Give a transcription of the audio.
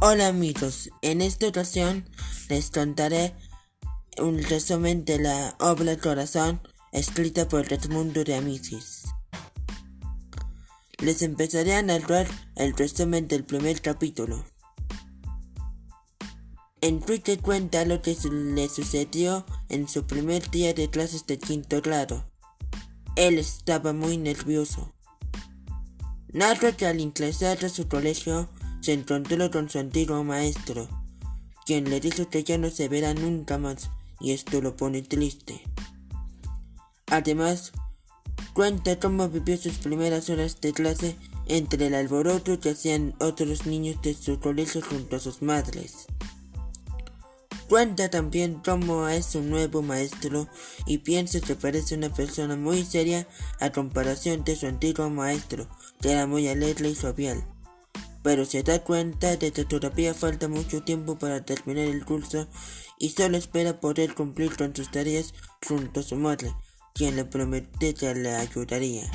Hola amigos, en esta ocasión les contaré un resumen de la obra Corazón escrita por Edmundo de Amicis. Les empezaré a narrar el resumen del primer capítulo. En Twitter cuenta lo que le sucedió en su primer día de clases de quinto grado. Él estaba muy nervioso. Narra que al ingresar a su colegio se encontró con su antiguo maestro, quien le dijo que ya no se verá nunca más y esto lo pone triste. Además, cuenta cómo vivió sus primeras horas de clase entre el alboroto que hacían otros niños de su colegio junto a sus madres. Cuenta también cómo es un nuevo maestro y piensa que parece una persona muy seria a comparación de su antiguo maestro, que era muy alegre y jovial pero se da cuenta de que todavía falta mucho tiempo para terminar el curso y solo espera poder cumplir con sus tareas junto a su madre, quien le promete que le ayudaría.